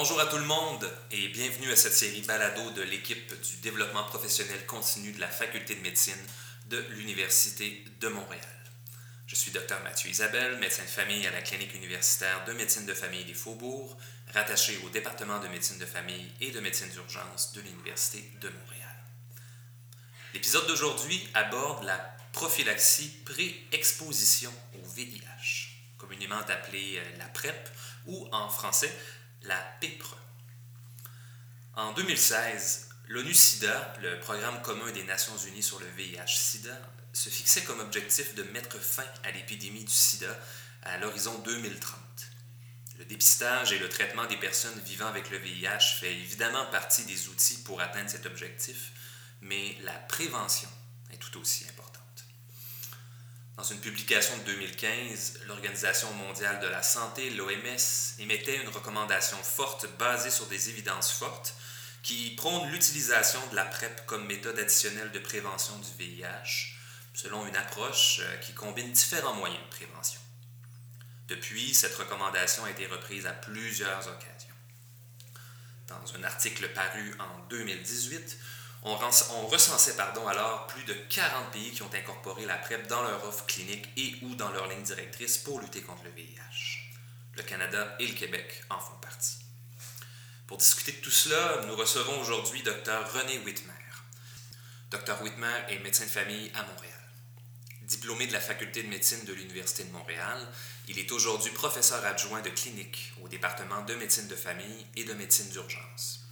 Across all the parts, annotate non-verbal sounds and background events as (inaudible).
bonjour à tout le monde et bienvenue à cette série balado de l'équipe du développement professionnel continu de la Faculté de médecine de l'Université de Montréal. Je suis Dr Mathieu Isabelle, médecin de famille à la clinique universitaire de médecine de famille des Faubourgs, rattaché au département de médecine de famille et de médecine d'urgence de l'Université de Montréal. L'épisode d'aujourd'hui aborde la prophylaxie pré-exposition au VIH, communément appelée la PrEP ou en français la PEPRE. En 2016, l'ONU-SIDA, le programme commun des Nations Unies sur le VIH-SIDA, se fixait comme objectif de mettre fin à l'épidémie du sida à l'horizon 2030. Le dépistage et le traitement des personnes vivant avec le VIH fait évidemment partie des outils pour atteindre cet objectif, mais la prévention est tout aussi importante. Dans une publication de 2015, l'Organisation mondiale de la santé, l'OMS, émettait une recommandation forte basée sur des évidences fortes qui prônent l'utilisation de la PrEP comme méthode additionnelle de prévention du VIH, selon une approche euh, qui combine différents moyens de prévention. Depuis, cette recommandation a été reprise à plusieurs occasions. Dans un article paru en 2018, on, recensait pardon, alors plus de 40 pays qui ont incorporé la PrEP dans leur offre clinique et ou dans leur ligne directrice pour lutter contre le VIH. Le Canada et le Québec en font partie. Pour discuter de tout cela, nous recevons aujourd'hui Dr René Whitmer. Dr Whitmer est médecin de famille à Montréal. Diplômé de la faculté de médecine de l'Université de Montréal, il est aujourd'hui professeur adjoint de clinique au département de médecine de famille et de médecine d'urgence.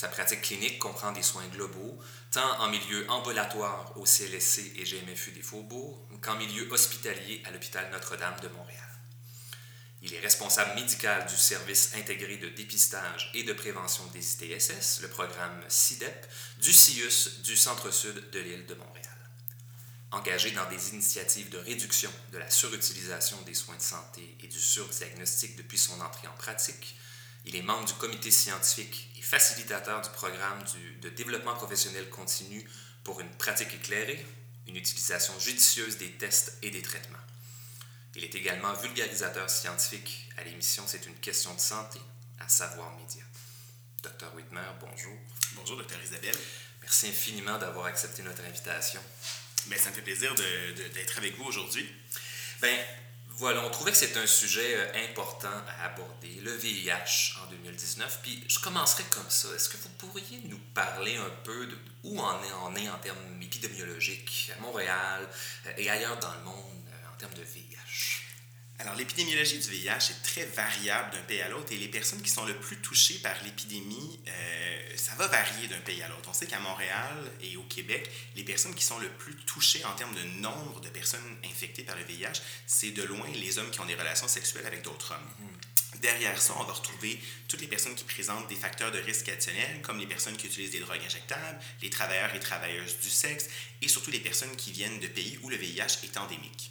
Sa pratique clinique comprend des soins globaux, tant en milieu ambulatoire au CLSC et GMFU des Faubourgs qu'en milieu hospitalier à l'hôpital Notre-Dame de Montréal. Il est responsable médical du service intégré de dépistage et de prévention des ITSS, le programme CIDEP, du CIUS du centre-sud de l'île de Montréal. Engagé dans des initiatives de réduction de la surutilisation des soins de santé et du surdiagnostic depuis son entrée en pratique, il est membre du comité scientifique et facilitateur du programme de développement professionnel continu pour une pratique éclairée, une utilisation judicieuse des tests et des traitements. Il est également vulgarisateur scientifique à l'émission C'est une question de santé à Savoir Média. Docteur Whitmer, bonjour. Bonjour, docteur Isabelle. Merci infiniment d'avoir accepté notre invitation. Bien, ça me fait plaisir d'être avec vous aujourd'hui. Bien, voilà, on trouvait que c'était un sujet euh, important à aborder, le VIH en 2019. Puis je commencerai comme ça. Est-ce que vous pourriez nous parler un peu de où on est, en est en termes épidémiologiques à Montréal euh, et ailleurs dans le monde euh, en termes de VIH? Alors, l'épidémiologie du VIH est très variable d'un pays à l'autre et les personnes qui sont le plus touchées par l'épidémie, euh, ça va varier d'un pays à l'autre. On sait qu'à Montréal et au Québec, les personnes qui sont le plus touchées en termes de nombre de personnes infectées par le VIH, c'est de loin les hommes qui ont des relations sexuelles avec d'autres hommes. Mm-hmm. Derrière ça, on va retrouver toutes les personnes qui présentent des facteurs de risque additionnels, comme les personnes qui utilisent des drogues injectables, les travailleurs et travailleuses du sexe, et surtout les personnes qui viennent de pays où le VIH est endémique.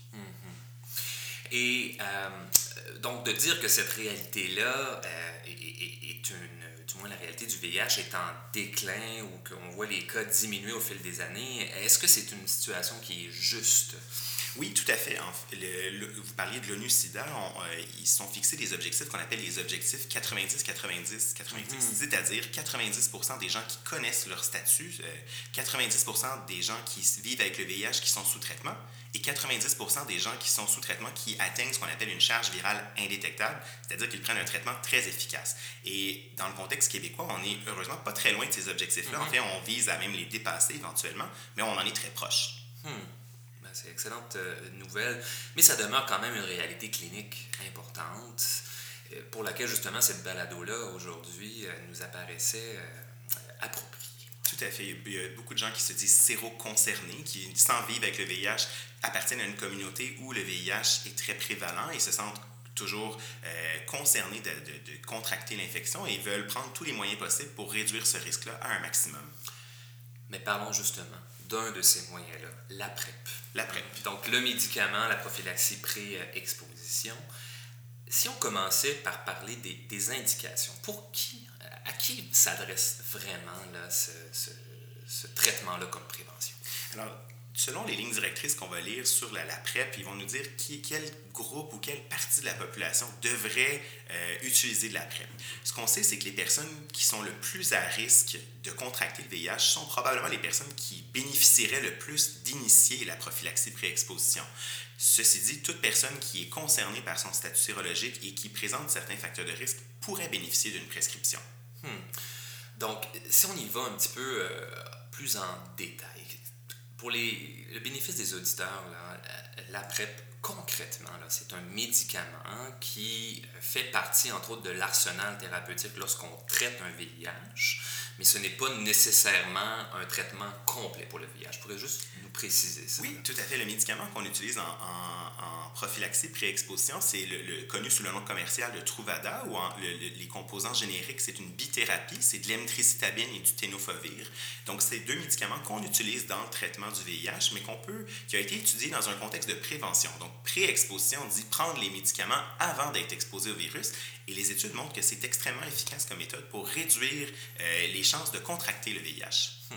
Et euh, donc de dire que cette réalité-là euh, est, une, du moins la réalité du VIH est en déclin ou qu'on voit les cas diminuer au fil des années, est-ce que c'est une situation qui est juste? Oui, tout à fait. vous parliez de l'ONU-SIDA, euh, ils sont fixés des objectifs qu'on appelle les objectifs 90-90-90, c'est-à-dire 90% des gens qui connaissent leur statut, 90% des gens qui vivent avec le VIH qui sont sous traitement, et 90% des gens qui sont sous traitement qui atteignent ce qu'on appelle une charge virale indétectable, c'est-à-dire qu'ils prennent un traitement très efficace. Et dans le contexte québécois, on est heureusement pas très loin de ces objectifs-là. En mhm. fait, on vise à même les dépasser éventuellement, mais on en est très proche. Hmm. Ben, c'est excellente euh, nouvelle, mais ça demeure quand même une réalité clinique importante euh, pour laquelle justement cette balado-là aujourd'hui euh, nous apparaissait appropriée. Tout à fait. Il y a beaucoup de gens qui se disent séro-concernés, qui, sans vivre avec le VIH, appartiennent à une communauté où le VIH est très prévalent et se sentent toujours euh, concernés de, de, contracter l'infection et veulent prendre tous les moyens possibles pour réduire ce risque-là à un maximum. Mais parlons justement d'un de ces moyens-là, la PrEP. La PrEP. Donc le médicament, la prophylaxie pré-exposition. Si on commençait par parler des, des indications, pour qui à qui s'adresse vraiment là, ce, ce, ce traitement-là comme prévention? Alors, selon les lignes directrices qu'on va lire sur la, PrEP, ils vont nous dire qui, quel groupe ou quelle partie de la population devrait euh, utiliser de la PrEP. Ce qu'on sait, c'est que les personnes qui sont le plus à risque de contracter le VIH sont probablement les personnes qui bénéficieraient le plus d'initier la prophylaxie pré-exposition. Ceci dit, toute personne qui est concernée par son statut sérologique et qui présente certains facteurs de risque pourrait bénéficier d'une prescription. Hmm. Donc, si on y va un petit peu euh, plus en détail, pour les, le bénéfice des auditeurs, là, la PrEP, concrètement, c'est un médicament qui fait partie, entre autres, de l'arsenal thérapeutique lorsqu'on traite un VIH, mais ce n'est pas nécessairement un traitement complet pour le VIH. Je pourrais juste nous préciser ça. Oui, tout à fait. Le médicament qu'on utilise en, en, prophylaxie pré-exposition, c'est le, connu sous le nom commercial de Truvada, ou les composants génériques, c'est une bithérapie, c'est de l'emtricitabine et du tenofovir. Donc, c'est deux médicaments qu'on utilise dans le traitement du VIH, mais qu'on peut, qui a été étudié dans un contexte de prévention. Donc, pré-exposition dit prendre les médicaments avant d'être exposé au virus. Et les études montrent que c'est extrêmement efficace comme méthode pour réduire euh, les chances de contracter le VIH. Hmm.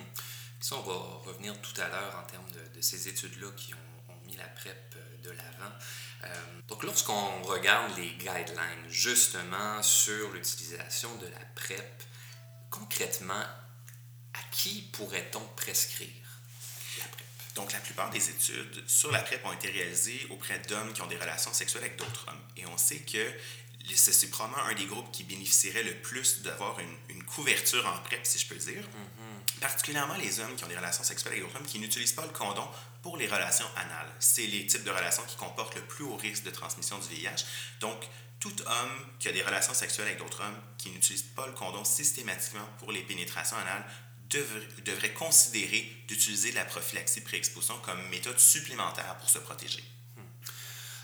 Ça, on va revenir tout à l'heure en termes de, ces études-là qui ont, mis la PrEP euh, de l'avant. Euh, donc, lorsqu'on regarde les guidelines justement sur l'utilisation de la PrEP, concrètement, à qui pourrait-on prescrire? Donc, la plupart des études sur la PrEP ont été réalisées auprès d'hommes qui ont des relations sexuelles avec d'autres hommes. Et on sait que c'est probablement un des groupes qui bénéficierait le plus d'avoir une, couverture en PrEP, si je peux dire. Mm-hmm. Particulièrement les hommes qui ont des relations sexuelles avec d'autres hommes qui n'utilisent pas le condom pour les relations anales. C'est les types de relations qui comportent le plus haut risque de transmission du VIH. Donc, tout homme qui a des relations sexuelles avec d'autres hommes qui n'utilise pas le condom systématiquement pour les pénétrations anales devrait, considérer d'utiliser la prophylaxie pré-exposition comme méthode supplémentaire pour se protéger.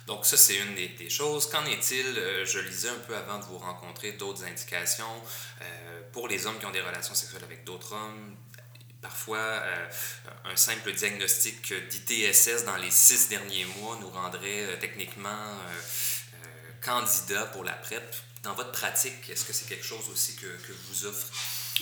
Donc ça, c'est une des, choses. Qu'en est-il, euh, je lisais un peu avant de vous rencontrer, d'autres indications euh, pour les hommes qui ont des relations sexuelles avec d'autres hommes? Parfois, euh, un simple diagnostic d'ITSS dans les six derniers mois nous rendrait techniquement candidat pour la PrEP. Dans votre pratique, est-ce que c'est quelque chose aussi que, que vous offre?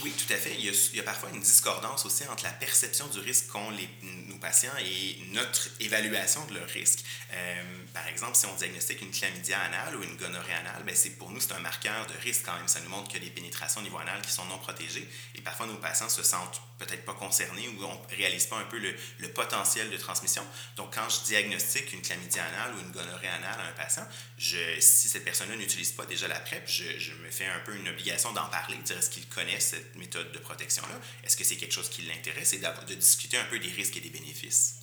Oui, tout à fait. Il y, a, parfois une discordance aussi entre la perception du risque qu'ont les, nos patients et notre évaluation de leur risque. Euh, par exemple, si on diagnostique une chlamydia anale ou une gonorrhée anale, c'est, pour nous, c'est un marqueur de risque quand même. Ça nous montre qu'il y a des pénétrations au niveau anal qui sont non protégées. Et parfois, nos patients se sentent peut-être pas concernés ou on ne réalise pas un peu le, potentiel de transmission. Donc, quand je diagnostique une chlamydia anale ou une gonorrhée anale à un patient, si cette personne-là n'utilise pas déjà la PrEP, je, je, me fais un peu une obligation d'en parler, de dire est-ce qu'il connaît cette méthode de protection-là, est-ce que c'est quelque chose qui l'intéresse? Et de discuter un peu des risques et des bénéfices.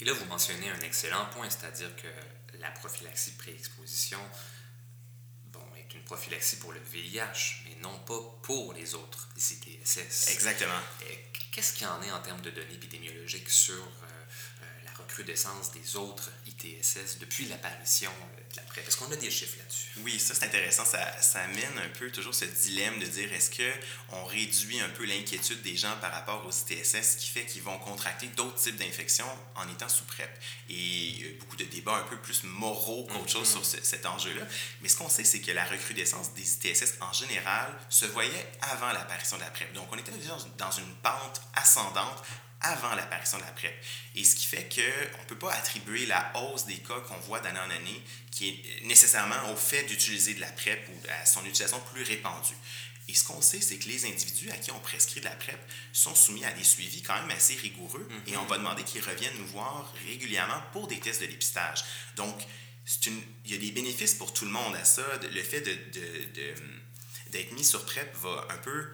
Et là, vous mentionnez un excellent point, c'est-à-dire que la prophylaxie pré-exposition une prophylaxie pour le VIH, mais non pas pour les autres ITSS. Exactement. Qu'est-ce qu'il y en est en termes de données épidémiologiques sur euh, euh, la recrudescence des autres ITSS depuis l'apparition euh, de la PrEP? Est-ce qu'on a des chiffres là-dessus? Oui, ça c'est intéressant. Ça, ça, amène un peu toujours ce dilemme de dire est-ce qu'on réduit un peu l'inquiétude des gens par rapport aux ITSS, ce qui fait qu'ils vont contracter d'autres types d'infections en étant sous PrEP. Et il y a beaucoup de débats un peu plus moraux qu'autre chose sur mm-hmm. cet enjeu-là. Mais ce qu'on sait, c'est que la recrudescence des ITSS en général se voyait avant l'apparition de la PrEP. Donc on était déjà dans une pente ascendante avant l'apparition de la PrEP. Et ce qui fait qu'on ne peut pas attribuer la hausse des cas qu'on voit d'année en année qui est nécessairement au fait d'utiliser de la PrEP ou à son utilisation plus répandue. Et ce qu'on sait, c'est que les individus à qui on prescrit de la PrEP sont soumis à des suivis quand même assez rigoureux et on va demander qu'ils reviennent nous voir régulièrement pour des tests de dépistage. Donc, une, il y a des bénéfices pour tout le monde à ça. Le fait d'être de, de, mis sur PrEP va un peu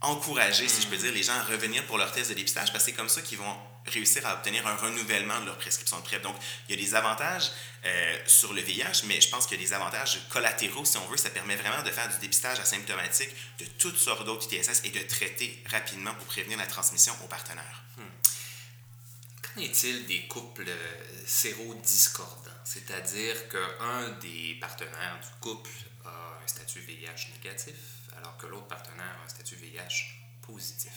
encourager, si je peux dire, les gens à revenir pour leur test de dépistage parce que c'est comme ça qu'ils vont réussir à obtenir un renouvellement de leur prescription de PrEP. Donc, il y a des avantages euh, sur le VIH, mais je pense qu'il y a des avantages collatéraux, si on veut. Ça permet vraiment de faire du dépistage asymptomatique de toutes sortes d'autres ITSS et de traiter rapidement pour prévenir la transmission aux partenaires. Hmm. Qu'en est-il des couples euh, sérodiscordants? C'est-à-dire qu'un des partenaires du couple a un statut VIH négatif, alors que l'autre partenaire a un statut VIH positif.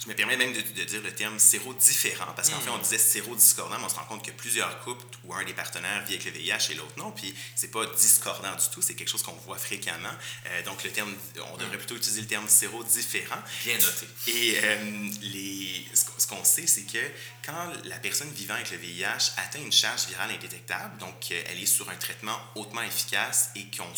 Je me permets même de, dire le terme séro-différent, parce qu'en fait, on hmm. disait séro-discordant, mais on se rend compte que plusieurs couples où un des partenaires vit avec le VIH et l'autre non, puis c'est pas discordant du tout, c'est quelque chose qu'on voit fréquemment. Euh, donc, le terme, on devrait hmm. plutôt utiliser le terme séro-différent. Bien noté. Et euh, les, ce qu'on sait, c'est que quand la personne vivant avec le VIH atteint une charge virale indétectable, donc euh, elle est sur un traitement hautement efficace et qu'on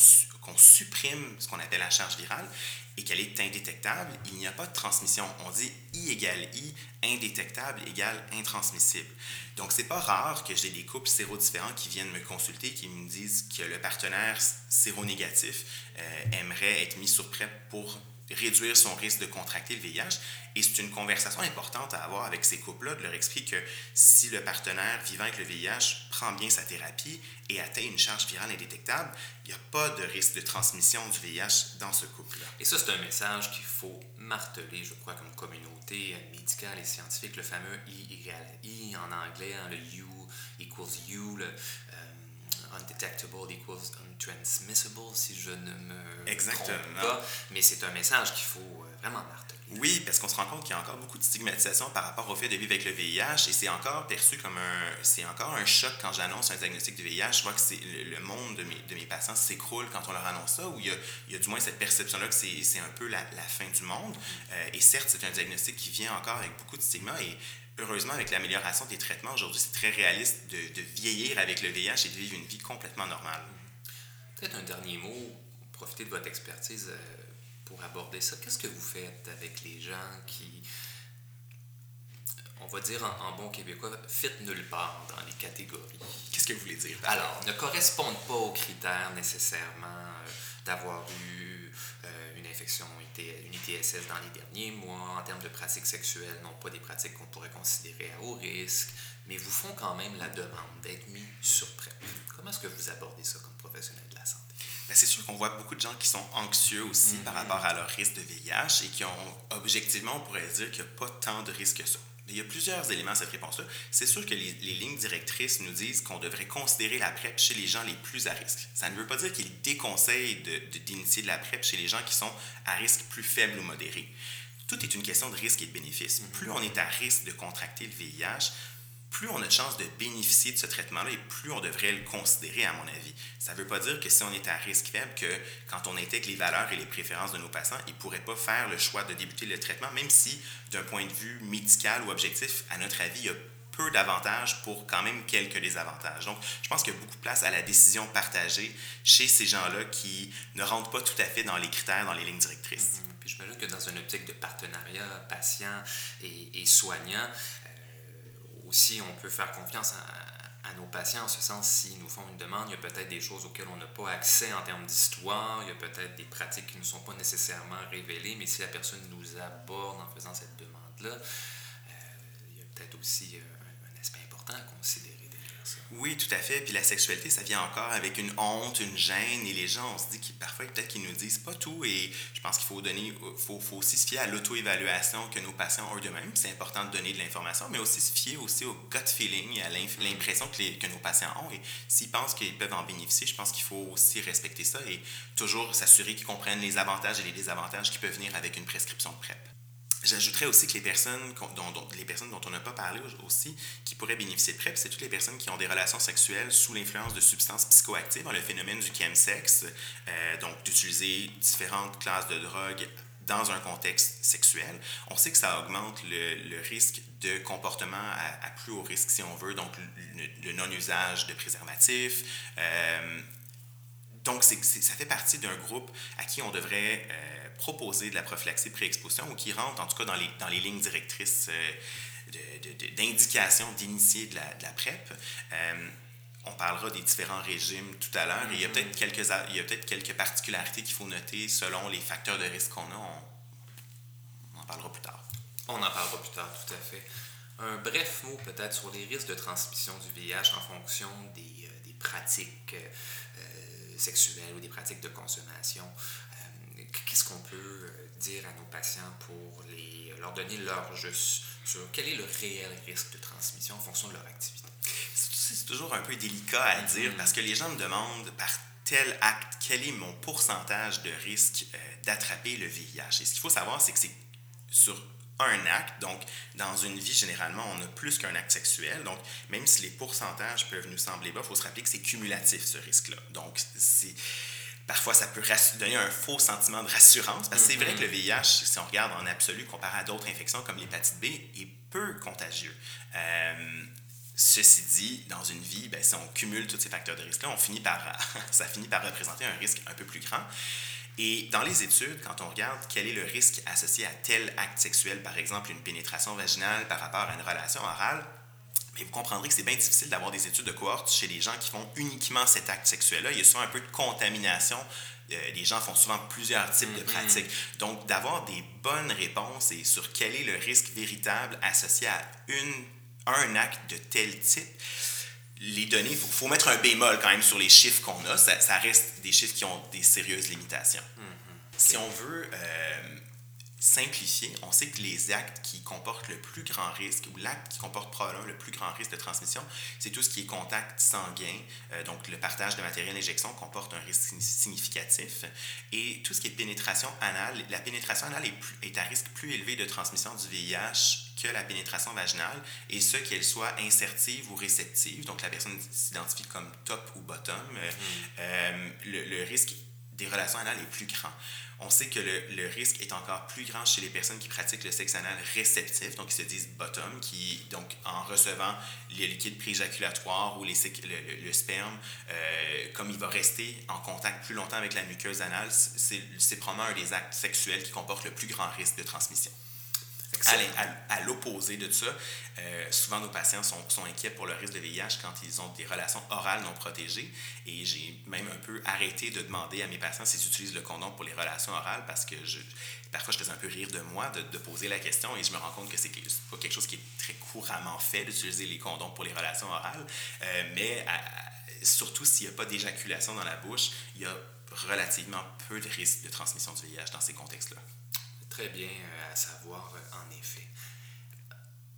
supprime ce qu'on appelle la charge virale, et qu'elle est indétectable, il n'y a pas de transmission. On dit I égale I, indétectable égale intransmissible. Donc, c'est pas rare que j'ai des couples séro-différents qui viennent me consulter, qui me disent que le partenaire séronégatif euh, aimerait être mis sur PrEP pour réduire son risque de contracter le VIH. Et c'est une conversation importante à avoir avec ces couples-là, de leur expliquer que si le partenaire vivant avec le VIH prend bien sa thérapie et atteint une charge virale indétectable, il n'y a pas de risque de transmission du VIH dans ce couple-là. Et ça, c'est un message qu'il faut marteler, je crois, comme communauté médicale et scientifique, le fameux I I en anglais, hein, le U equals U, undetectable equals untransmissible, si je ne me Exactement. trompe pas. Mais c'est un message qu'il faut euh, vraiment marteler. Oui, parce qu'on se rend compte qu'il y a encore beaucoup de stigmatisation par rapport au fait de vivre avec le VIH et c'est encore perçu comme un, c'est encore un choc quand j'annonce un diagnostic de VIH. Je vois que c'est le, monde de mes, de mes patients s'écroule quand on leur annonce ça, où il y a, il y a du moins cette perception-là que c'est, c'est un peu la, la, fin du monde. Euh, et certes, c'est un diagnostic qui vient encore avec beaucoup de stigma et heureusement, avec l'amélioration des traitements, aujourd'hui, c'est très réaliste de, de, vieillir avec le VIH et de vivre une vie complètement normale. Peut-être un dernier mot, profiter de votre expertise. Euh, pour aborder ça. Qu'est-ce que vous faites avec les gens qui, on va dire en, bon québécois, fit nulle part dans les catégories? Qu'est-ce que vous voulez dire? Alors, ne correspondent pas aux critères nécessairement euh, d'avoir eu infection, une ITSS dans les derniers mois, en termes de pratiques sexuelles, non pas des pratiques qu'on pourrait considérer à haut risque, mais vous font quand même la demande d'être mis sur PrEP. Comment est-ce que vous abordez ça comme professionnel de la santé? Ben, c'est sûr qu'on voit beaucoup de gens qui sont anxieux aussi par mm-hmm. rapport à leur risque de VIH et qui ont, objectivement, on pourrait dire qu'il n'y a pas tant de risques que ça. Il y a plusieurs éléments à cette réponse-là. C'est sûr que les, lignes directrices nous disent qu'on devrait considérer la PrEP chez les gens les plus à risque. Ça ne veut pas dire qu'ils déconseillent d'initier de, de la PrEP chez les gens qui sont à risque plus faible ou modéré. Tout est une question de risque et de bénéfice. Mm-hmm. Plus on est à risque de contracter le VIH, plus on a de chances de bénéficier de ce traitement-là et plus on devrait le considérer, à mon avis. Ça ne veut pas dire que si on est à risque faible, que quand on intègre les valeurs et les préférences de nos patients, ils ne pourraient pas faire le choix de débuter le traitement, même si, d'un point de vue médical ou objectif, à notre avis, il y a peu d'avantages pour quand même quelques désavantages. Donc, je pense qu'il y a beaucoup de place à la décision partagée chez ces gens-là qui ne rentrent pas tout à fait dans les critères, dans les lignes directrices. Mm-hmm. Puis j'imagine que dans une optique de partenariat patient et soignant, aussi, on peut faire confiance à, nos patients, en ce sens, s'ils nous font une demande, il y a peut-être des choses auxquelles on n'a pas accès en termes d'histoire, il y a peut-être des pratiques qui ne sont pas nécessairement révélées, mais si la personne nous aborde en faisant cette demande-là, euh, il y a peut-être aussi euh, un aspect important à considérer. Oui, tout à fait. Puis la sexualité, ça vient encore avec une honte, une gêne, et les gens, on se dit qu'ils parfois peut-être qu'ils nous disent pas tout, et je pense qu'il faut donner, faut, faut aussi se fier à l'auto-évaluation que nos patients ont eux-mêmes. C'est important de donner de l'information, mais aussi se fier aussi au gut feeling, à l'impression que, que nos patients ont, et s'ils pensent qu'ils peuvent en bénéficier, je pense qu'il faut aussi respecter ça et toujours s'assurer qu'ils comprennent les avantages et les désavantages qui peuvent venir avec une prescription de PrEP. J'ajouterais aussi que les personnes dont, les personnes dont on n'a pas parlé aussi, qui pourraient bénéficier de PrEP, c'est toutes les personnes qui ont des relations sexuelles sous l'influence de substances psychoactives, le phénomène du chemsex, euh, donc d'utiliser différentes classes de drogue dans un contexte sexuel. On sait que ça augmente le, risque de comportement à, plus haut risque, si on veut, donc le, non-usage de préservatifs. Euh, donc, ça fait partie d'un groupe à qui on devrait... Euh, proposer de la prophylaxie pré-exposition ou qui rentre en tout cas dans les, dans les lignes directrices euh, d'indication d'initier de la, de la PrEP. Euh, on parlera des différents régimes tout à l'heure. Il y a mm-hmm. peut-être quelques, il y a peut-être quelques particularités qu'il faut noter selon les facteurs de risque qu'on a. On, en parlera plus tard. On en parlera plus tard, tout à fait. Un bref mot peut-être sur les risques de transmission du VIH en fonction des, euh, des pratiques sexuelles ou des pratiques de consommation. Qu'est-ce qu'on peut euh, dire à nos patients pour les, leur donner leur juste sur quel est le réel risque de transmission en fonction de leur activité? C'est toujours un peu délicat à dire mm-hmm. parce que les gens me demandent par tel acte quel est mon pourcentage de risque euh, d'attraper le VIH. Et ce qu'il faut savoir, c'est que c'est sur un acte. Donc, dans une vie, généralement, on a plus qu'un acte sexuel. Donc, même si les pourcentages peuvent nous sembler bas, il faut se rappeler que c'est cumulatif, ce risque-là. Donc, c'est parfois ça peut donner un faux sentiment de rassurance. Parce que c'est vrai que le VIH, si on regarde en absolu, comparé à d'autres infections comme l'hépatite B, est peu contagieux. Euh, ceci dit, dans une vie, ben, si on cumule tous ces facteurs de risque-là, on finit par, (laughs) ça finit par représenter un risque un peu plus grand. Et dans les études, quand on regarde quel est le risque associé à tel acte sexuel, par exemple une pénétration vaginale par rapport à une relation orale, mais vous comprendrez que c'est bien difficile d'avoir des études de cohorte chez les gens qui font uniquement cet acte sexuel-là. Il y a souvent un peu de contamination. Euh, les gens font souvent plusieurs types de mm-hmm. pratiques. Donc, d'avoir des bonnes réponses et sur quel est le risque véritable associé à une, un acte de tel type, les données, il faut, mettre un bémol quand même sur les chiffres qu'on a. Ça, reste des chiffres qui ont des sérieuses limitations. Mm-hmm. Si on veut euh, simplifié, on sait que les actes qui comportent le plus grand risque, ou l'acte qui comporte probablement le plus grand risque de transmission, c'est tout ce qui est contact sanguin. Euh, donc, le partage de matériel d'injection comporte un risque significatif. Et tout ce qui est pénétration anale, la pénétration anale est, est à risque plus élevé de transmission du VIH que la pénétration vaginale, et ce, qu'elle soit insertive ou réceptive. Donc, la personne s'identifie comme top ou bottom. Euh, mm. euh, le, le risque des relations anales est plus grand. On sait que le, risque est encore plus grand chez les personnes qui pratiquent le sexe anal réceptif, donc qui se disent bottom, qui, donc, en recevant les liquides préjaculatoire ou les, le, sperme, euh, comme il va rester en contact plus longtemps avec la muqueuse anale, c'est probablement un des actes sexuels qui comporte le plus grand risque de transmission. À, l'opposé de ça, euh, souvent nos patients sont, inquiets pour le risque de VIH quand ils ont des relations orales non protégées. Et j'ai même un peu arrêté de demander à mes patients s'ils utilisent le condom pour les relations orales parce que parfois je faisais un peu rire de moi de, poser la question et je me rends compte que c'est pas quelque chose qui est très couramment fait d'utiliser les condoms pour les relations orales. Euh, mais surtout s'il n'y a pas d'éjaculation dans la bouche, il y a relativement peu de risque de transmission du VIH dans ces contextes-là. Très bien euh, à savoir, euh, en effet.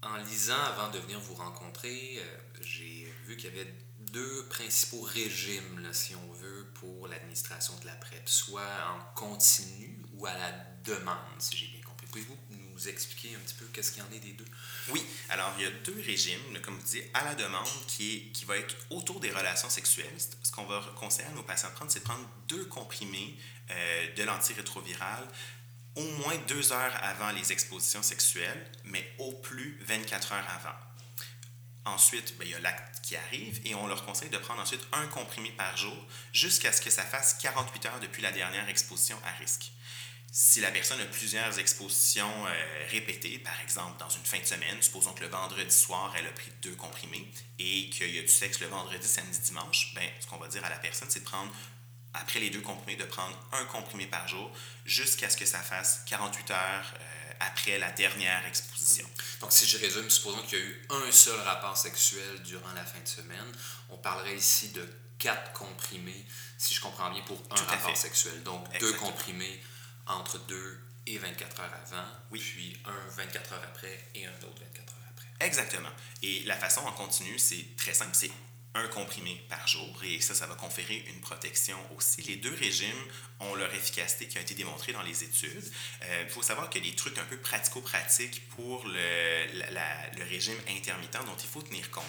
En lisant avant de venir vous rencontrer, euh, j'ai vu qu'il y avait deux principaux régimes, si on veut, pour l'administration de la PrEP, soit en continu ou à la demande, si j'ai bien compris. Pouvez-vous nous expliquer un petit peu qu'est-ce qu'il y en est des deux? Oui, alors il y a deux régimes, comme vous dites, à la demande, qui, est, qui va être autour des relations sexuelles. Ce qu'on va conseiller à nos patients de prendre, c'est de prendre deux comprimés de l'antirétroviral au moins deux heures avant les expositions sexuelles, mais au plus 24 heures avant. Ensuite, ben, il y a l'acte qui arrive et on leur conseille de prendre ensuite un comprimé par jour jusqu'à ce que ça fasse 48 heures depuis la dernière exposition à risque. Si la personne a plusieurs expositions euh, répétées, par exemple dans une fin de semaine, supposons que le vendredi soir, elle a pris deux comprimés et qu'il y a du sexe le vendredi, samedi, dimanche, ben, ce qu'on va dire à la personne, c'est de prendre après les deux comprimés, de prendre un comprimé par jour jusqu'à ce que ça fasse 48 heures euh, après la dernière exposition. Donc, si je résume, supposons qu'il y a eu un seul rapport sexuel durant la fin de semaine, on parlerait ici de quatre comprimés, si je comprends bien, pour un rapport sexuel. Donc, deux comprimés entre 2 et 24 heures avant, oui. puis un 24 heures après et un autre 24 heures après. Exactement. Et la façon en continu, c'est très simple, c'est un comprimé par jour et ça, ça va conférer une protection aussi. Les deux régimes ont leur efficacité qui a été démontrée dans les études. Il euh, faut savoir qu'il y a des trucs un peu pratico-pratiques pour le, le, régime intermittent dont il faut tenir compte.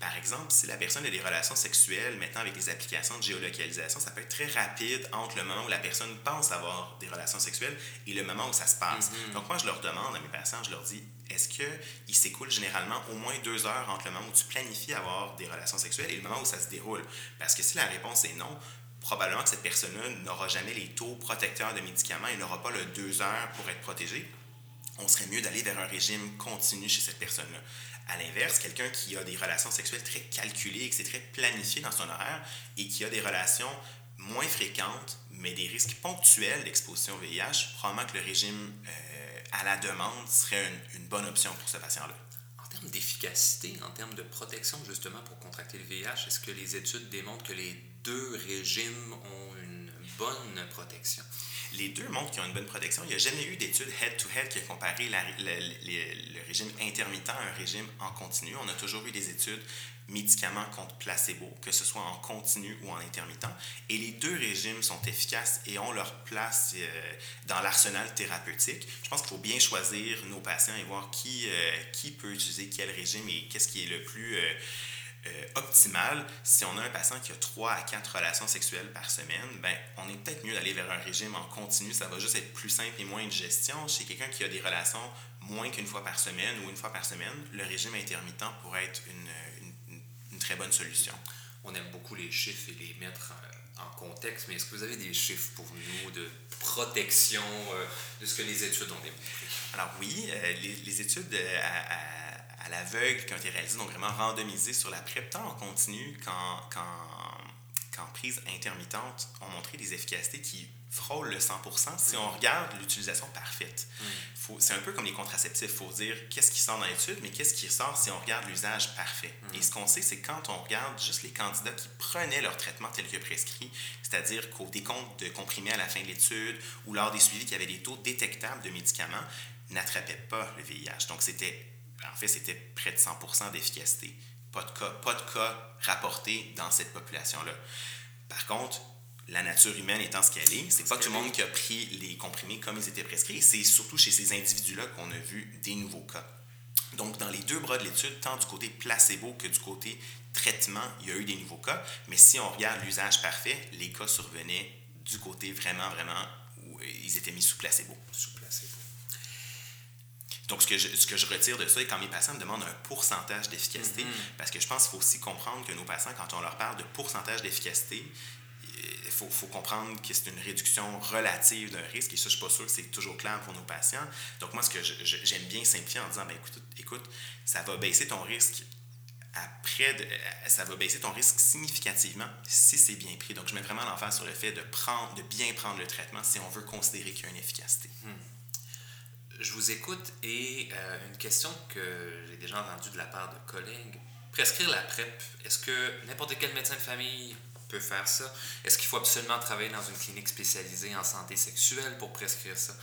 Par exemple, si la personne a des relations sexuelles, maintenant avec les applications de géolocalisation, ça peut être très rapide entre le moment où la personne pense avoir des relations sexuelles et le moment où ça se passe. Mm-hmm. Donc moi, je leur demande à mes patients, je leur dis, est-ce qu'il s'écoule généralement au moins deux heures entre le moment où tu planifies avoir des relations sexuelles et le moment où ça se déroule? Parce que si la réponse est non, probablement que cette personne-là n'aura jamais les taux protecteurs de médicaments et n'aura pas le deux heures pour être protégée. On serait mieux d'aller vers un régime continu chez cette personne-là. À l'inverse, quelqu'un qui a des relations sexuelles très calculées et qui c'est très planifié dans son horaire et qui a des relations moins fréquentes, mais des risques ponctuels d'exposition au VIH, probablement que le régime euh, à la demande serait une, bonne option pour ce patient-là. En termes d'efficacité, en termes de protection justement pour contracter le VIH, est-ce que les études démontrent que les deux régimes ont une bonne protection? Les deux montrent qu'ils ont une bonne protection. Il n'y a jamais eu d'étude head-to-head qui a comparé le régime intermittent à un régime en continu. On a toujours eu des études médicaments contre placebo, que ce soit en continu ou en intermittent. Et les deux régimes sont efficaces et ont leur place euh, dans l'arsenal thérapeutique. Je pense qu'il faut bien choisir nos patients et voir qui, euh, qui peut utiliser quel régime et qu'est-ce qui est le plus euh, optimal. Si on a un patient qui a 3 à 4 relations sexuelles par semaine, ben, on est peut-être mieux d'aller vers un régime en continu. Ça va juste être plus simple et moins de gestion. Chez quelqu'un qui a des relations moins qu'une fois par semaine ou une fois par semaine, le régime intermittent pourrait être une très bonne solution. On aime beaucoup les chiffres et les mettre euh, en contexte, mais est-ce que vous avez des chiffres pour nous de protection euh, de ce que les études ont démontré? Alors oui, euh, les, études à, à, l'aveugle qui ont été réalisées, donc vraiment randomisées sur la PrEP, tant en continu qu'en prise intermittente, ont montré des efficacités qui frôle le 100 si on regarde l'utilisation parfaite. C'est un peu comme les contraceptifs. Il faut dire qu'est-ce qui sort dans l'étude, mais qu'est-ce qui sort si on regarde l'usage parfait. Et ce qu'on sait, c'est quand on regarde juste les candidats qui prenaient leur traitement tel que prescrit, c'est-à-dire qu'au décompte de comprimés à la fin de l'étude ou lors des suivis qui avaient des taux détectables de médicaments, n'attrapaient pas le VIH. Donc, c'était, en fait, c'était près de 100% d'efficacité. Pas de cas, pas de cas rapportés dans cette population-là. Par contre, la nature humaine étant ce qu'elle est, c'est pas tout le monde qui a pris les comprimés comme ils étaient prescrits. C'est surtout chez ces individus-là qu'on a vu des nouveaux cas. Donc, dans les deux bras de l'étude, tant du côté placebo que du côté traitement, il y a eu des nouveaux cas. Mais si on regarde l'usage parfait, les cas survenaient du côté vraiment, vraiment où ils étaient mis sous placebo. Sous placebo. Donc, ce que, je, ce que je retire de ça, et quand mes patients me demandent un pourcentage d'efficacité, mm-hmm. parce que je pense qu'il faut aussi comprendre que nos patients, quand on leur parle de pourcentage d'efficacité, faut, faut, comprendre que c'est une réduction relative d'un risque, et ça, je suis pas sûr que c'est toujours clair pour nos patients. Donc, moi, ce que j'aime bien simplifier en disant, ben, écoute, écoute, ça va baisser ton risque après, ça va baisser ton risque significativement si c'est bien pris. Donc, je mets vraiment l'emphase sur le fait de, prendre, de bien prendre le traitement si on veut considérer qu'il y a une efficacité. Hmm. Je vous écoute et euh, une question que j'ai déjà entendue de la part de collègues. Prescrire la PrEP, est-ce que n'importe quel médecin de famille peut faire ça? Est-ce qu'il faut absolument travailler dans une clinique spécialisée en santé sexuelle pour prescrire ça?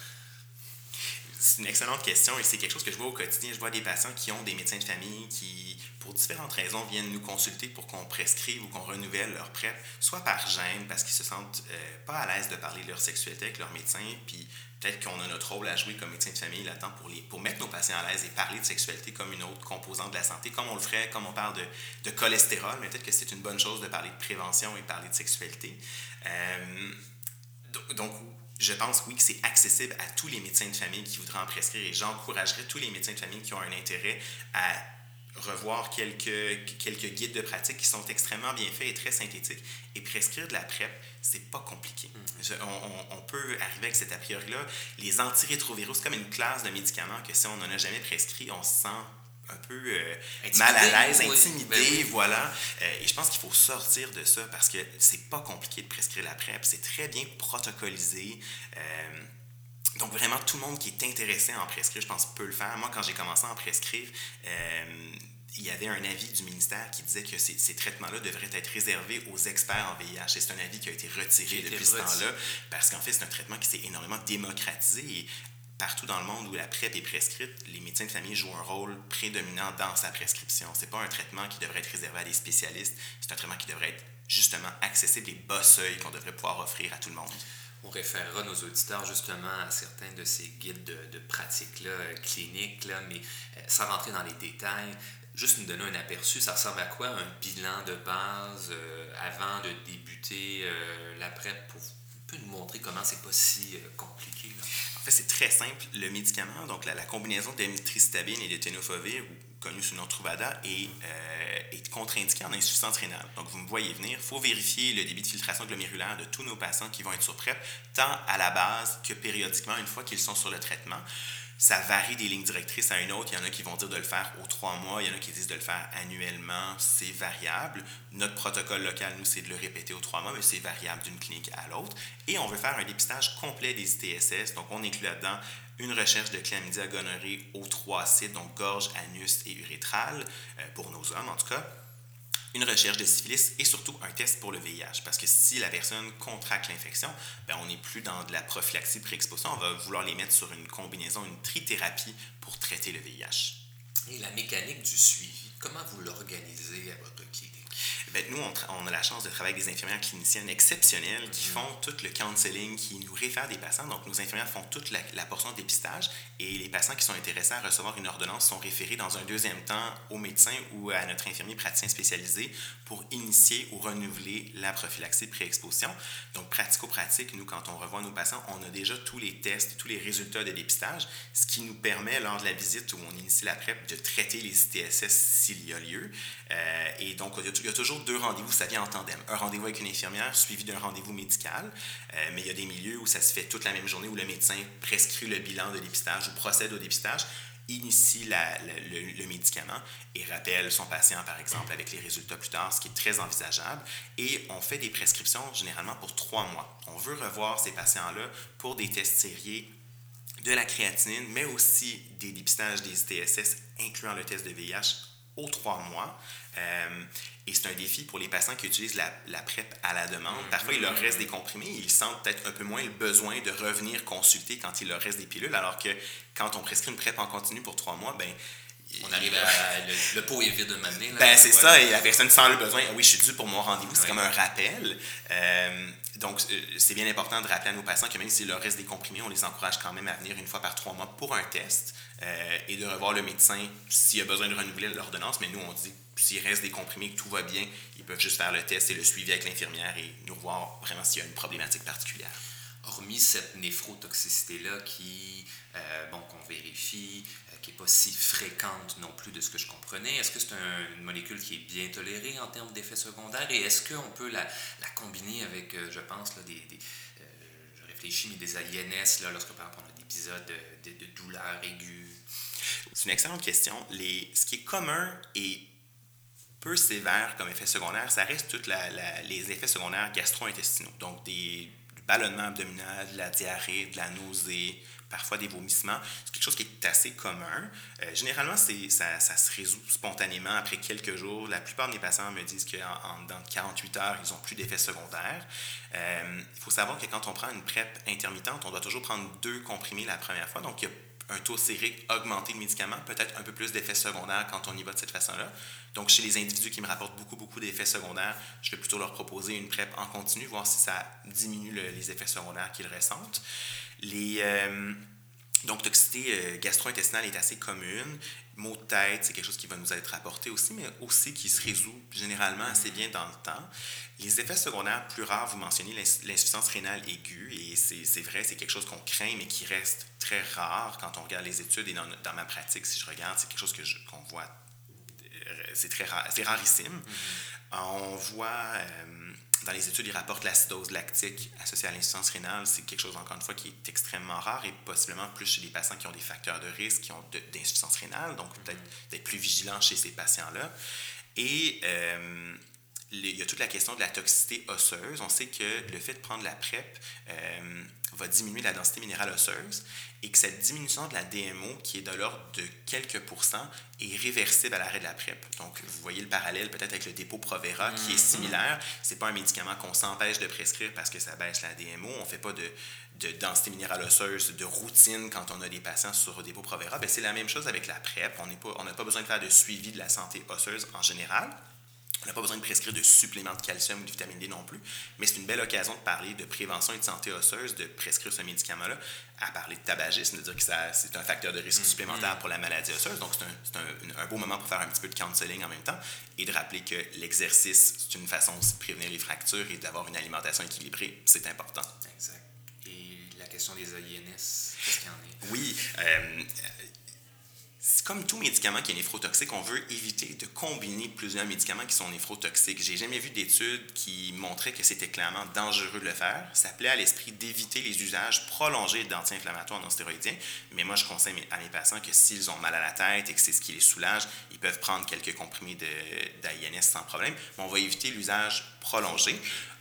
C'est une excellente question et c'est quelque chose que je vois au quotidien. Je vois des patients qui ont des médecins de famille qui, pour différentes raisons, viennent nous consulter pour qu'on prescrive ou qu'on renouvelle leur PrEP, soit par gêne, parce qu'ils se sentent euh, pas à l'aise de parler de leur sexualité avec leur médecin, puis peut-être qu'on a notre rôle à jouer comme médecin de famille là-dedans pour, pour mettre nos patients à l'aise et parler de sexualité comme une autre composante de la santé, comme on le ferait, comme on parle de, de cholestérol, mais peut-être que c'est une bonne chose de parler de prévention et parler de sexualité. Euh, donc, je pense, oui, que c'est accessible à tous les médecins de famille qui voudraient en prescrire et j'encouragerais tous les médecins de famille qui ont un intérêt à revoir quelques, quelques guides de pratique qui sont extrêmement bien faits et très synthétiques. Et prescrire de la PrEP, c'est pas compliqué. Mm. on, on, peut arriver avec cet a priori-là. Les antirétroviraux, c'est comme une classe de médicaments que si on n'en a jamais prescrit, on se sent un peu euh, mal à l'aise, intimidé, ben voilà. Euh, et je pense qu'il faut sortir de ça parce que c'est pas compliqué de prescrire la PrEP, c'est très bien protocolisé. Euh, donc, vraiment, tout le monde qui est intéressé à en prescrire, je pense, peut le faire. Moi, quand j'ai commencé à en prescrire, il y avait un avis du ministère qui disait que ces, ces traitements-là devraient être réservés aux experts en VIH. Et c'est un avis qui a été retiré depuis ce temps-là, parce qu'en fait, c'est un traitement qui s'est énormément démocratisé. Et partout dans le monde où la PrEP est prescrite, les médecins de famille jouent un rôle prédominant dans sa prescription. Ce n'est pas un traitement qui devrait être réservé à des spécialistes, c'est un traitement qui devrait être justement accessible et bas seuil qu'on devrait pouvoir offrir à tout le monde. On référera nos auditeurs justement à certains de ces guides de, pratique-là, euh, cliniques, là, mais euh, sans rentrer dans les détails, juste nous donner un aperçu, ça ressemble à quoi un bilan de base euh, avant de débuter la PrEP pour peut nous montrer comment c'est pas si compliqué? C'est très simple. Le médicament, donc la, combinaison d'amitriptyline et de tenofovir, connu sous le nom Truvada, est, euh, est contre-indiqué en insuffisance rénale. Donc, vous me voyez venir, il faut vérifier le débit de filtration glomérulaire de tous nos patients qui vont être sur PrEP, tant à la base que périodiquement, une fois qu'ils sont sur le traitement. Ça varie des lignes directrices à une autre. Il y en a qui vont dire de le faire aux trois mois, il y en a qui disent de le faire annuellement. C'est variable. Notre protocole local, nous, c'est de le répéter aux trois mois, mais c'est variable d'une clinique à l'autre. Et on veut faire un dépistage complet des ITSS. Donc, on inclut là-dedans une recherche de chlamydia gonorrhée aux trois sites, donc gorge, anus et urétral, euh, pour nos hommes en tout cas une recherche de syphilis et surtout un test pour le VIH. Parce que si la personne contracte l'infection, ben on n'est plus dans de la prophylaxie pré-exposition, on va vouloir les mettre sur une combinaison, une trithérapie pour traiter le VIH. Et la mécanique du suivi, comment vous l'organisez à votre Ben, nous, on, a la chance de travailler avec des infirmières cliniciennes exceptionnelles qui mhm. font tout le counseling, qui nous réfèrent des patients. Donc, nos infirmières font toute la, portion de dépistage et les patients qui sont intéressés à recevoir une ordonnance sont référés dans un deuxième temps au médecin ou à notre infirmier praticien spécialisé pour initier ou renouveler la prophylaxie pré-exposition. Donc, pratico-pratique, nous, quand on revoit nos patients, on a déjà tous les tests, tous les résultats de dépistage, ce qui nous permet, lors de la visite où on initie la PrEP, de traiter les ITSS s'il y a lieu. Euh, et donc, il y a toujours deux rendez-vous, ça vient en tandem. Un rendez-vous avec une infirmière suivi d'un rendez-vous médical. Euh, mais il y a des milieux où ça se fait toute la même journée, où le médecin prescrit le bilan de dépistage ou procède au dépistage initie le, médicament et rappelle son patient, par exemple, avec les résultats plus tard, ce qui est très envisageable. Et on fait des prescriptions généralement pour trois mois. On veut revoir ces patients-là pour des tests sérieux de la créatinine, mais aussi des dépistages des ITSS, incluant le test de VIH, aux trois mois. Euh, et c'est un défi pour les patients qui utilisent la, la PrEP à la demande. Mm-hmm. Parfois, il leur reste des comprimés, ils sentent peut-être un peu moins le besoin de revenir consulter quand il leur reste des pilules, alors que quand on prescrit une PrEP en continu pour trois mois, ben on arrive à. Le, pot est vide de m'amener. Ben, c'est ça, et la personne sent le besoin. Oui, je suis dû pour mon rendez-vous. C'est comme un rappel. Euh, donc, euh, c'est bien important de rappeler à nos patients que même s'il leur reste des comprimés, on les encourage quand même à venir une fois par trois mois pour un test et de revoir le médecin s'il a besoin de renouveler l'ordonnance. Mais nous, on dit s'il reste des comprimés, que tout va bien, ils peuvent juste faire le test et le suivi avec l'infirmière et nous voir vraiment s'il y a une problématique particulière. Hormis cette néphrotoxicité-là qui, euh, bon, qu'on vérifie, euh, qui n'est pas si fréquente non plus de ce que je comprenais, est-ce que c'est une molécule qui est bien tolérée en termes d'effets secondaires? Et est-ce qu'on peut la, la, combiner avec, euh, je pense, là, des, des je réfléchis, mais des INS, là, lorsque par exemple on a des épisodes de, de, de douleur aiguë? C'est une excellente question. Les, ce qui est commun et peu sévère comme effet secondaire, ça reste tous les effets secondaires gastro-intestinaux. Donc, des, du ballonnement abdominal, de la diarrhée, de la nausée, parfois des vomissements. C'est quelque chose qui est assez commun. Euh, généralement, ça, se résout spontanément après quelques jours. La plupart des patients me disent qu'en dans 48 heures, ils n'ont plus d'effets secondaires. Euh, il faut savoir que quand on prend une PrEP intermittente, on doit toujours prendre deux comprimés la première fois. Donc, il y a un taux sérique augmenté de médicaments, peut-être un peu plus d'effets secondaires quand on y va de cette façon-là. Donc, chez les individus qui me rapportent beaucoup, beaucoup d'effets secondaires, je vais plutôt leur proposer une PrEP en continu, voir si ça diminue les effets secondaires qu'ils ressentent. Les, euh, donc, toxicité euh, gastro-intestinale est assez commune. Maux de tête, c'est quelque chose qui va nous être rapporté aussi, mais aussi qui se résout généralement assez bien dans le temps. Les effets secondaires plus rares, vous mentionnez l'insuffisance rénale aiguë, et c'est vrai, c'est quelque chose qu'on craint, mais qui reste très rare quand on regarde les études et dans, dans ma pratique, si je regarde, c'est quelque chose qu'on voit, euh, c'est très rare, c'est rarissime. Mm-hmm. On voit euh, dans les études, ils rapportent l'acidose lactique associée à l'insuffisance rénale. C'est quelque chose, encore une fois, qui est extrêmement rare et possiblement plus chez des patients qui ont des facteurs de risque, qui ont d'insuffisance rénale, donc peut-être mm-hmm. d'être plus vigilant chez ces patients-là. Et euh, il y a toute la question de la toxicité osseuse. On sait que le fait de prendre la PrEP euh, va diminuer la densité minérale osseuse et que cette diminution de la DMO, qui est de l'ordre de quelques pourcents, est réversible à l'arrêt de la PrEP. Donc, vous voyez le parallèle peut-être avec le dépôt Provera, qui est mm-hmm. similaire. Ce n'est pas un médicament qu'on s'empêche de prescrire parce que ça baisse la DMO. On ne fait pas de, de, densité minérale osseuse de routine quand on a des patients sur le dépôt Provera. Ben, c'est la même chose avec la PrEP. On n'a pas besoin de faire de suivi de la santé osseuse en général. On n'a pas besoin de prescrire de suppléments de calcium ou de vitamine D non plus, mais c'est une belle occasion de parler de prévention et de santé osseuse, de prescrire ce médicament-là, à parler de tabagisme, de dire que c'est un facteur de risque mm-hmm. supplémentaire pour la maladie osseuse. Donc, c'est un, un, beau moment pour faire un petit peu de counseling en même temps et de rappeler que l'exercice, c'est une façon de prévenir les fractures et d'avoir une alimentation équilibrée. C'est important. Exact. Et la question des INS, qu'est-ce qu'il y en a? Oui. Euh, comme tout médicament qui est néphrotoxique, on veut éviter de combiner plusieurs médicaments qui sont néphrotoxiques. J'ai jamais vu d'études qui montraient que c'était clairement dangereux de le faire. Ça plaît à l'esprit d'éviter les usages prolongés d'anti-inflammatoires non stéroïdiens. Mais moi, je conseille à mes patients que s'ils ont mal à la tête et que c'est ce qui les soulage, ils peuvent prendre quelques comprimés d'AINS sans problème. Mais on va éviter l'usage prolongé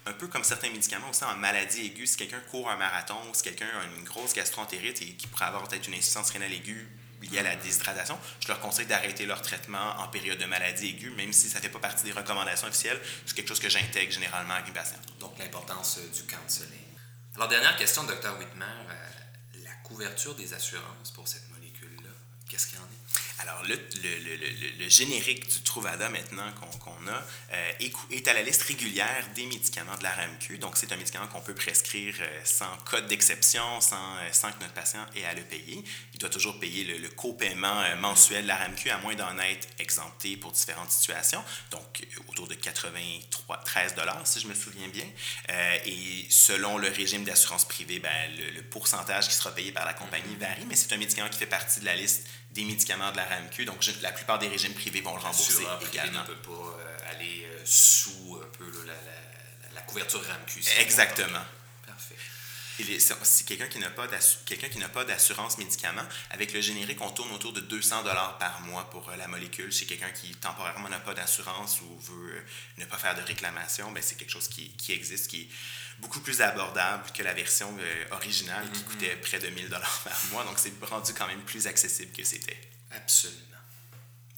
un peu comme certains médicaments aussi en maladie aiguë, si quelqu'un court un marathon, si quelqu'un a une grosse gastroentérite et qui pourrait avoir peut-être une insuffisance rénale aiguë liées à la déshydratation, je leur conseille d'arrêter leur traitement en période de maladie aiguë, même si ça ne fait pas partie des recommandations officielles. C'est quelque chose que j'intègre généralement avec mes patients. Donc, l'importance du counseling. Alors, dernière question, docteur Whitmer. la couverture des assurances pour cette molécule-là, qu'est-ce qu'il en est? Alors, le, le, générique du Truvada maintenant qu'on a euh, est, à la liste régulière des médicaments de la RAMQ. Donc, c'est un médicament qu'on peut prescrire euh, sans code d'exception, sans, euh, sans, que notre patient ait à le payer. Il doit toujours payer le, copaiement mensuel de la RAMQ, à moins d'en être exempté pour différentes situations. Donc, autour de 83, 13 si je me souviens bien. et selon le régime d'assurance privée, ben, le, pourcentage qui sera payé par la compagnie varie, mais c'est un médicament qui fait partie de la liste des médicaments de la RAMQ. Donc, la plupart des régimes privés vont le rembourser également. ne peut pas euh, aller euh, sous un peu la, couverture RAMQ. Exactement. Parfait. Si quelqu'un qui n'a pas quelqu'un qui n'a pas d'assurance médicaments, avec le générique, on tourne autour de 200 dollars par mois pour euh, la molécule. Chez quelqu'un qui temporairement n'a pas d'assurance ou veut ne pas faire de réclamation, ben c'est quelque chose qui, qui existe, qui beaucoup plus abordable que la version euh, originale qui mm-hmm. coûtait près de 1000 dollars par mois. Donc, c'est rendu quand même plus accessible que c'était. Absolument.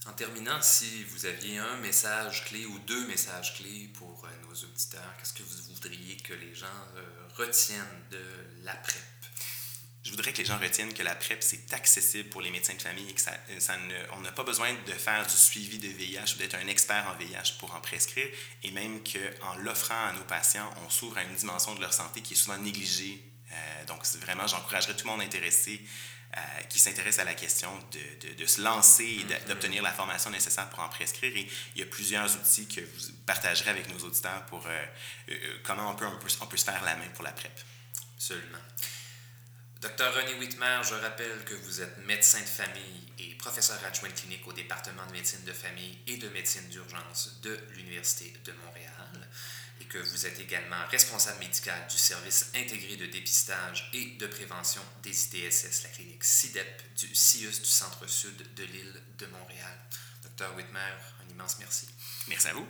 En terminant, si vous aviez un message clé ou deux messages clés pour euh, nos auditeurs, qu'est-ce que vous voudriez que les gens euh, retiennent de l'après? Je voudrais que les gens retiennent que la PrEP, c'est accessible pour les médecins de famille et que ça, on n'a pas besoin de faire du suivi de VIH ou d'être un expert en VIH pour en prescrire, et même qu'en l'offrant à nos patients, on s'ouvre à une dimension de leur santé qui est souvent négligée. Euh, donc, vraiment, j'encouragerais tout le monde intéressé euh, qui s'intéresse à la question de, se lancer et d'obtenir la formation nécessaire pour en prescrire. Et il y a plusieurs outils que vous partagerez avec nos auditeurs pour euh, comment on peut, on peut se faire la main pour la PrEP. Absolument. Docteur René Whitmer, je rappelle que vous êtes médecin de famille et professeur adjoint clinique au département de médecine de famille et de médecine d'urgence de l'Université de Montréal et que vous êtes également responsable médical du service intégré de dépistage et de prévention des ITSS, la clinique CIDEP du CIUS du centre-sud de l'île de Montréal. Docteur Whitmer, un immense merci. Merci à vous.